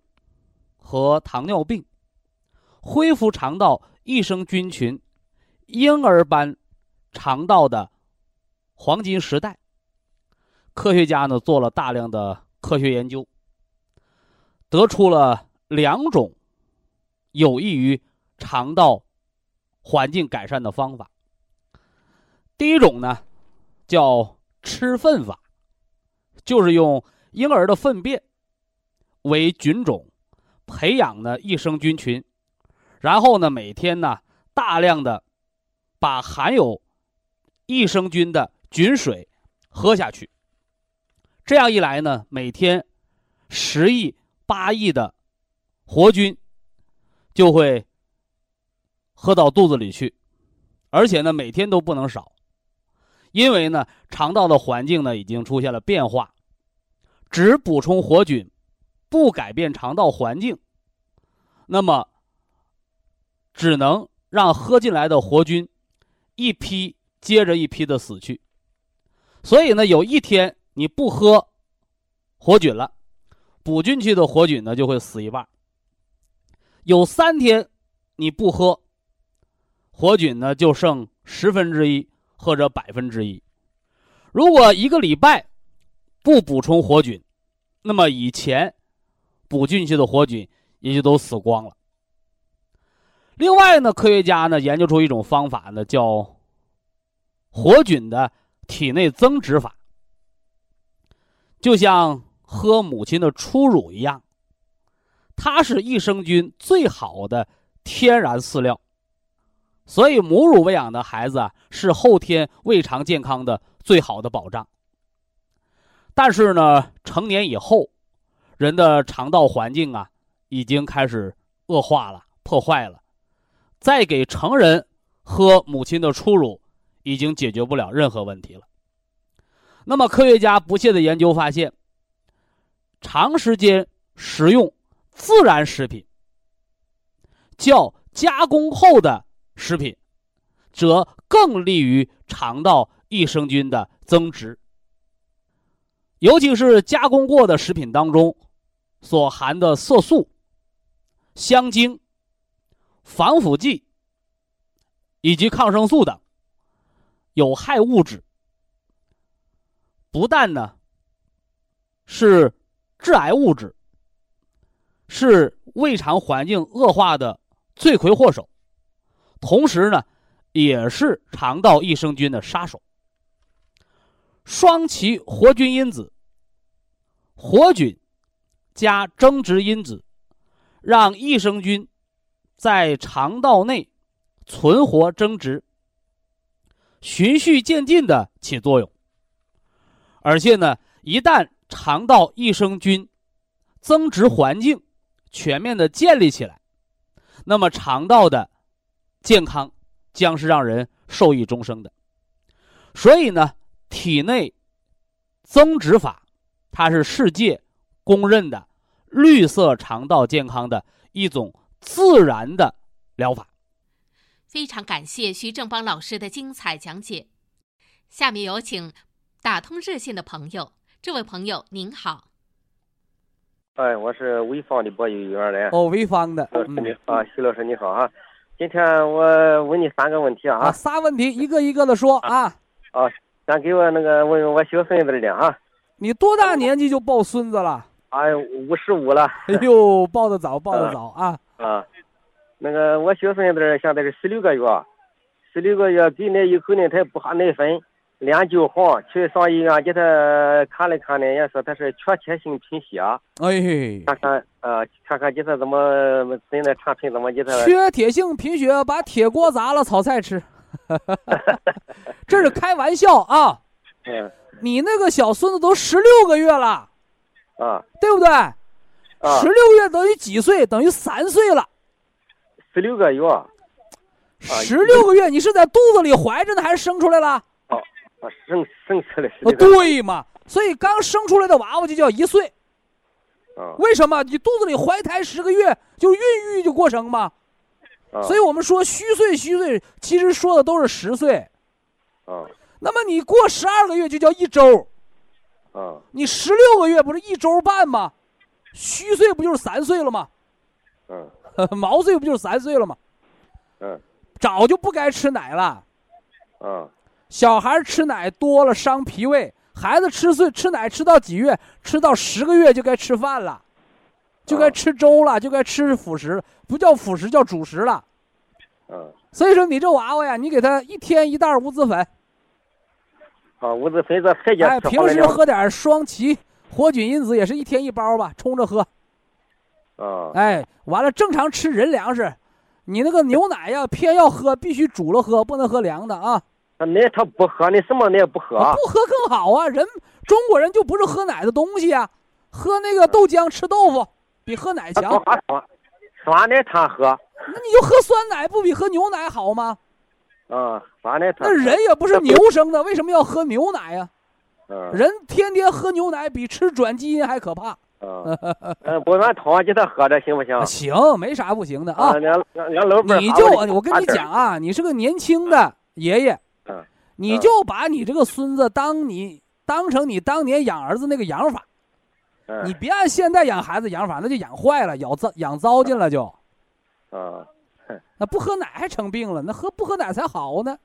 和糖尿病，恢复肠道益生菌群婴儿般肠道的黄金时代？科学家呢做了大量的科学研究，得出了两种有益于肠道环境改善的方法。第一种呢叫吃粪法，就是用。婴儿的粪便为菌种，培养呢益生菌群，然后呢每天呢大量的把含有益生菌的菌水喝下去。这样一来呢，每天十亿八亿的活菌就会喝到肚子里去，而且呢每天都不能少，因为呢肠道的环境呢已经出现了变化。只补充活菌，不改变肠道环境，那么只能让喝进来的活菌一批接着一批的死去。所以呢，有一天你不喝活菌了，补进去的活菌呢就会死一半。有三天你不喝活菌呢，就剩十分之一或者百分之一。如果一个礼拜不补充活菌，那么以前补进去的活菌也就都死光了。另外呢，科学家呢研究出一种方法呢，叫活菌的体内增殖法，就像喝母亲的初乳一样，它是益生菌最好的天然饲料，所以母乳喂养的孩子啊，是后天胃肠健康的最好的保障。但是呢，成年以后，人的肠道环境啊，已经开始恶化了、破坏了。再给成人喝母亲的初乳，已经解决不了任何问题了。那么，科学家不懈的研究发现，长时间食用自然食品，较加工后的食品，则更利于肠道益生菌的增殖。尤其是加工过的食品当中，所含的色素、香精、防腐剂以及抗生素等有害物质，不但呢是致癌物质，是胃肠环境恶化的罪魁祸首，同时呢也是肠道益生菌的杀手。双歧活菌因子。活菌加增殖因子，让益生菌在肠道内存活增殖，循序渐进的起作用。而且呢，一旦肠道益生菌增殖环境全面的建立起来，那么肠道的健康将是让人受益终生的。所以呢，体内增殖法。它是世界公认的绿色肠道健康的一种自然的疗法。非常感谢徐正邦老师的精彩讲解。下面有请打通热线的朋友，这位朋友您好。哎，我是潍坊的播音员来。哦，潍坊的。啊，徐老师你好啊！今天我问你三个问题啊。仨问题？一个一个的说啊。啊，先给我那个问问我小孙子的啊。你多大年纪就抱孙子了？哎，五十五了。哎呦，抱得早，抱得早啊！啊，那个我小孙子现在是十六个月，十六个月给奶以后呢，他也不喝奶粉，脸就黄，去上医院给他看了看呢，人家说他是缺铁性贫血。哎，看看呃，看看给他怎么怎的产品怎么给他。缺铁性贫血，把铁锅砸了炒菜吃，这是开玩笑啊。嗯。你那个小孙子都十六个月了，啊对不对？啊，十六个月等于几岁？等于三岁了。十六个月，啊十六个月，你是在肚子里怀着呢，还是生出来了？啊，生生出来是哦，对嘛，所以刚生出来的娃娃就叫一岁。啊为什么？你肚子里怀胎十个月，就孕育就过程嘛。啊，所以我们说虚岁虚岁，其实说的都是十岁。啊那么你过十二个月就叫一周，啊你十六个月不是一周半吗？虚岁不就是三岁了吗？嗯 毛岁不就是三岁了吗？嗯早就不该吃奶了。啊小孩吃奶多了伤脾胃，孩子吃岁吃奶吃到几月？吃到十个月就该吃饭了，就该啊吃粥了，就该吃辅食，不叫辅食叫主食了。嗯，所以说你这娃娃呀，你给他一天一袋无籽粉，啊，我这分这菜哎，平时喝点双歧活菌因子也是一天一包吧，冲着喝。啊哎，完了正常吃人粮食，你那个牛奶呀，偏要喝，必须煮了喝，不能喝凉的啊。他奶他不喝，你什么奶不喝？不喝更好啊！人中国人就不是喝奶的东西啊，喝那个豆浆吃豆腐比喝奶强。他光喝酸酸奶他喝，那你就喝酸奶，不比喝牛奶好吗？啊，酸奶他那人也不是牛生的，为什么要喝牛奶呀、嗯人天天喝牛奶比吃转基因还可怕。嗯嗯，不俺汤给他喝着行不行？啊行，没啥不行的啊。俺俺俺老伴儿你就喊我我跟你讲啊，你是个年轻的爷爷，嗯你就把你这个孙子当你当成你当年养儿子那个养法，嗯你别按现在养孩子养法，那就养坏了，养糟养糟践了就。啊那不喝奶还成病了，那喝不喝奶才好呢。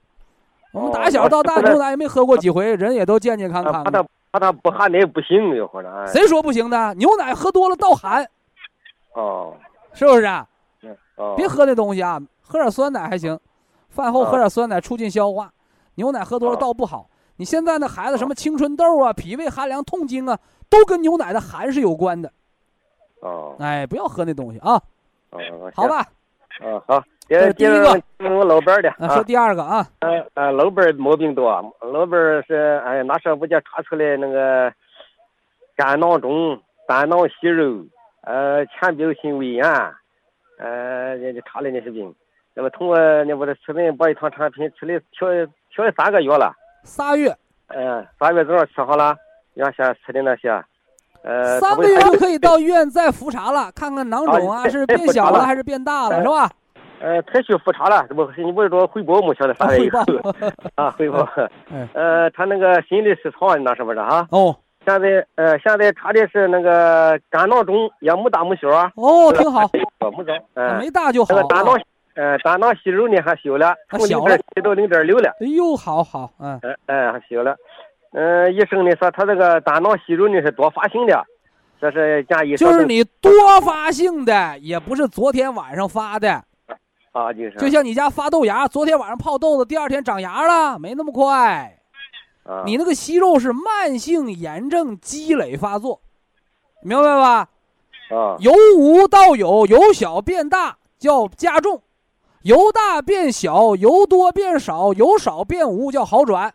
我们哦打小到大我牛奶也没喝过几回，人也都健健康康的怕他。怕他不喝奶不行，谁说不行的？牛奶喝多了倒寒，哦是不是啊？别喝那东西啊，喝点酸奶还行。饭后喝点酸奶促进消化，牛奶喝多了倒不好。你现在那孩子什么青春痘啊、脾胃寒凉、痛经啊，都跟牛奶的寒是有关的。哦哎，不要喝那东西啊，哦好，吧？行嗯好，这是第一个。个我老伴儿的啊，说第二个啊，嗯嗯，老伴儿毛病多，老伴儿是哎那时候不就查出来那个肝囊肿、胆囊息肉，呃，浅表性胃炎，呃，人家查了那些病。那么通过那我的吃顿保一堂产品吃了调调了三个月了，仨月，嗯、三月正好吃好了，原先吃的那些，呃，三个月就可以到医院再复查了，看看囊肿啊啊是变小了还是变大了，哎是吧？呃，才去复查了，怎么你不是说汇报没晓得啊啥来以后。啊汇报，哎。呃，他那个心律失常那是不是啊？哦。现在呃，现在查的是那个肝囊肿，也没大没小啊，哦，挺好，没大，嗯、没大就好。啊那个胆囊。呃胆囊息肉呢还小了，从零点七到零点六了，哎呦，好好，嗯，哎、哎还小了，嗯、医生呢说他这个胆囊息肉呢是多发性的，这是建议就是你多发性的，也不是昨天晚上发的，啊，就是。就像你家发豆芽，昨天晚上泡豆子，第二天长芽了，没那么快。啊，你那个息肉是慢性炎症积累发作，明白吧？啊。由无到有，由小变大叫加重，由大变小，由多变少，由少变无叫好转。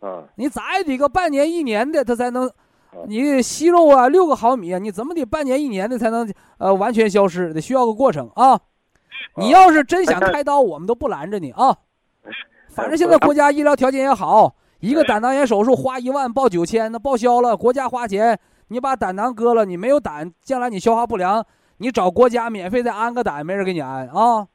啊你咋也得个半年一年的，它才能，你息肉啊六个毫米啊，你怎么得半年一年的才能呃完全消失？得需要个过程啊。你要是真想开刀，我们都不拦着你啊。反正现在国家医疗条件也好，一个胆囊炎手术花一万报九千，那报销了，国家花钱，你把胆囊割了，你没有胆，将来你消化不良，你找国家免费再安个胆，没人给你安啊。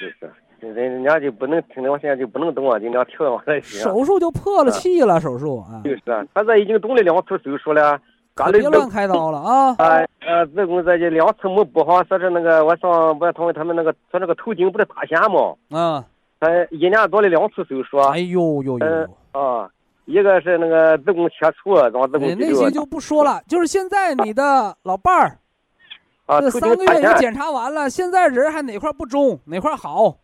就是，人人家就不能听的，我现在就不能动啊，尽量调往来行。手术就破了气了，手术啊，就是啊，他这已经动了两次手术了，可别乱开刀了啊。啊 呃，子宫这就两次没补好，说是那个我上我同他们那个说那个头颈不是塌陷吗？啊，他一年做了两次手术，哎呦呦呦。啊，一个是那个子宫切除，让子宫哎肌瘤那些就不说了，就是现在你的老伴儿啊，这三个月也检查完了，现在人还哪块不中，哪块好？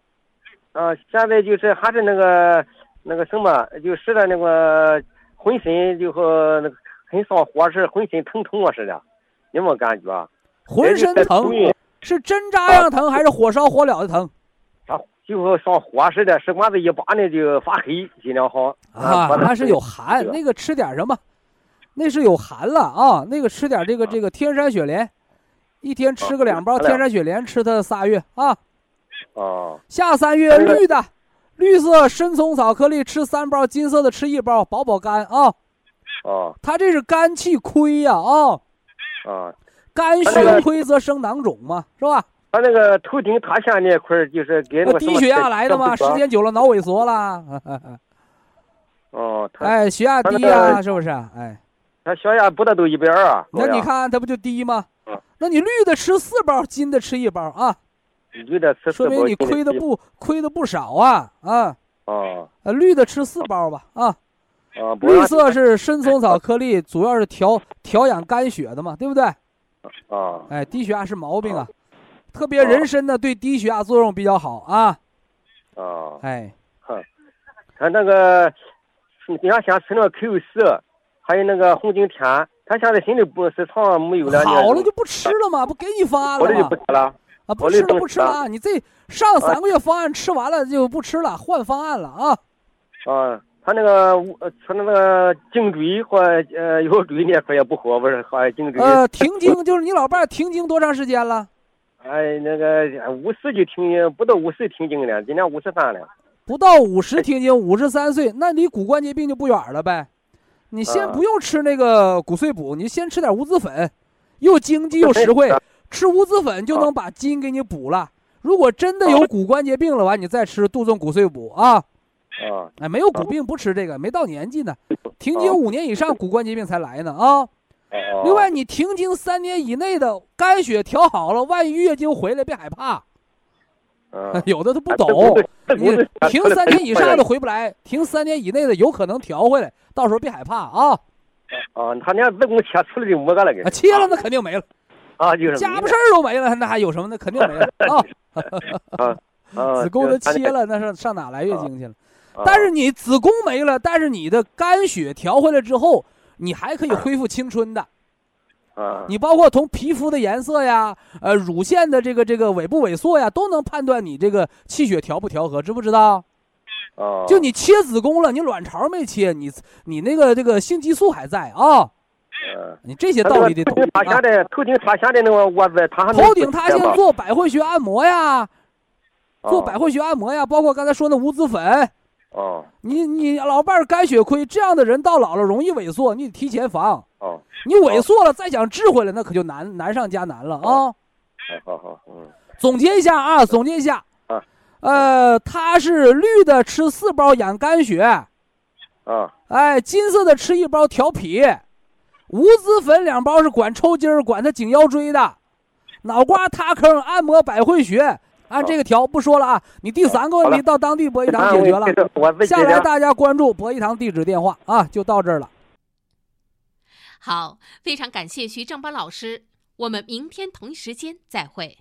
啊，现在就是还是那个那个什么，就是的那个浑身就和那个很上火似的，浑身疼痛啊似的，有没有感觉啊？浑身疼，是针扎样疼还是火烧火燎的疼？啊，就和上火似的，食管子一拔呢就发黑，尽量好。啊，把它那是有寒，那个吃点什么？那是有寒了啊，那个吃点这个这个天山雪莲，一天吃个两包啊天山雪莲，吃它仨月啊。哦下三月绿的，绿色参虫草颗粒吃三包，金色的吃一包，保保肝啊。哦它这是肝气亏呀啊，啊，肝它那个虚亏则生囊肿嘛，是吧？他那个头顶塌陷那块儿就是给那低血压来的嘛，时间久了脑萎缩了，哦，他哎，血压低呀，个是不是？哎，他血压不得都一百二啊？那你看他不就低吗嗯？那你绿的吃四包，金的吃一包啊，绿的吃说明你亏的不亏的不少啊啊！哦呃，绿的吃四包吧啊，啊，绿色是深松草颗粒，主要是调调养肝血的嘛，对不对？啊。哎，低血压是毛病啊，特别人参呢对低血压作用比较好啊。啊，哎，他那个你要想吃那个 Q 四，还有那个红景天，他现在心里不市场没有了，好了就不吃了嘛，不给你方案我这就了吗不？吃了。啊，不吃了不吃了啊，你这上三个月方案吃完了就不吃了，换方案了啊。啊，他那个呃，他那个颈椎或呃腰椎那块也不好，不是好像颈椎。呃，停经就是你老伴儿停经多长时间了？哎，那个五十就停经，不到五十停经了，今年五十三了。不到五十停经，五十三岁，那离骨关节病就不远了呗。你先啊不用吃那个骨碎补，你先吃点无籽粉，又经济又 实惠，吃无籽粉就能把筋给你补了。如果真的有骨关节病了，完你再吃杜仲骨碎补啊。啊哎，没有骨病不吃这个，没到年纪呢，停经五年以上骨关节病才来呢啊。哦。另外，你停经三年以内的肝血调好了，万一月经回来别害怕，嗯，有的他不哎懂。这 你停三年以上的回不来，停三年以内的有可能调回来，到时候别害怕啊！啊，他连子宫切除了就没个了，给啊，切了那肯定没了，啊，就是家不事儿都没了，那还有什么？那肯定没了 啊！啊，子宫都切，了，那上上哪来月经去了？啊但是你子宫没了，但是你的肝血调回来之后，你还可以恢复青春的。啊，你包括从皮肤的颜色呀，呃，乳腺的这个这个萎不萎缩呀，都能判断你这个气血调不调和，知不知道？哦，就你切子宫了，你卵巢没切，你你那个这个性激素还在啊，嗯，你这些道理得懂头顶塌啊陷。的头顶塌陷的那个窝子，他还头顶塌陷做百会穴按摩呀，做啊百会穴按摩呀，包括刚才说的五子粉。哦你你老伴儿肝血亏，这样的人到老了容易萎缩，你得提前防。哦，你萎缩了再想治回来，那可就难难上加难了啊。好好好，嗯。总结一下啊，总结一下。啊，呃，他是绿的吃四包养肝血，啊。哎，金色的吃一包调脾，无籽粉两包是管抽筋儿、管他颈腰椎的，脑瓜塌坑按摩百会穴，按这个调不说了啊。你第三个问题到当地博一堂解决了，下来大家关注博一堂地址电话啊，就到这儿了。好，非常感谢徐正邦老师，我们明天同一时间再会。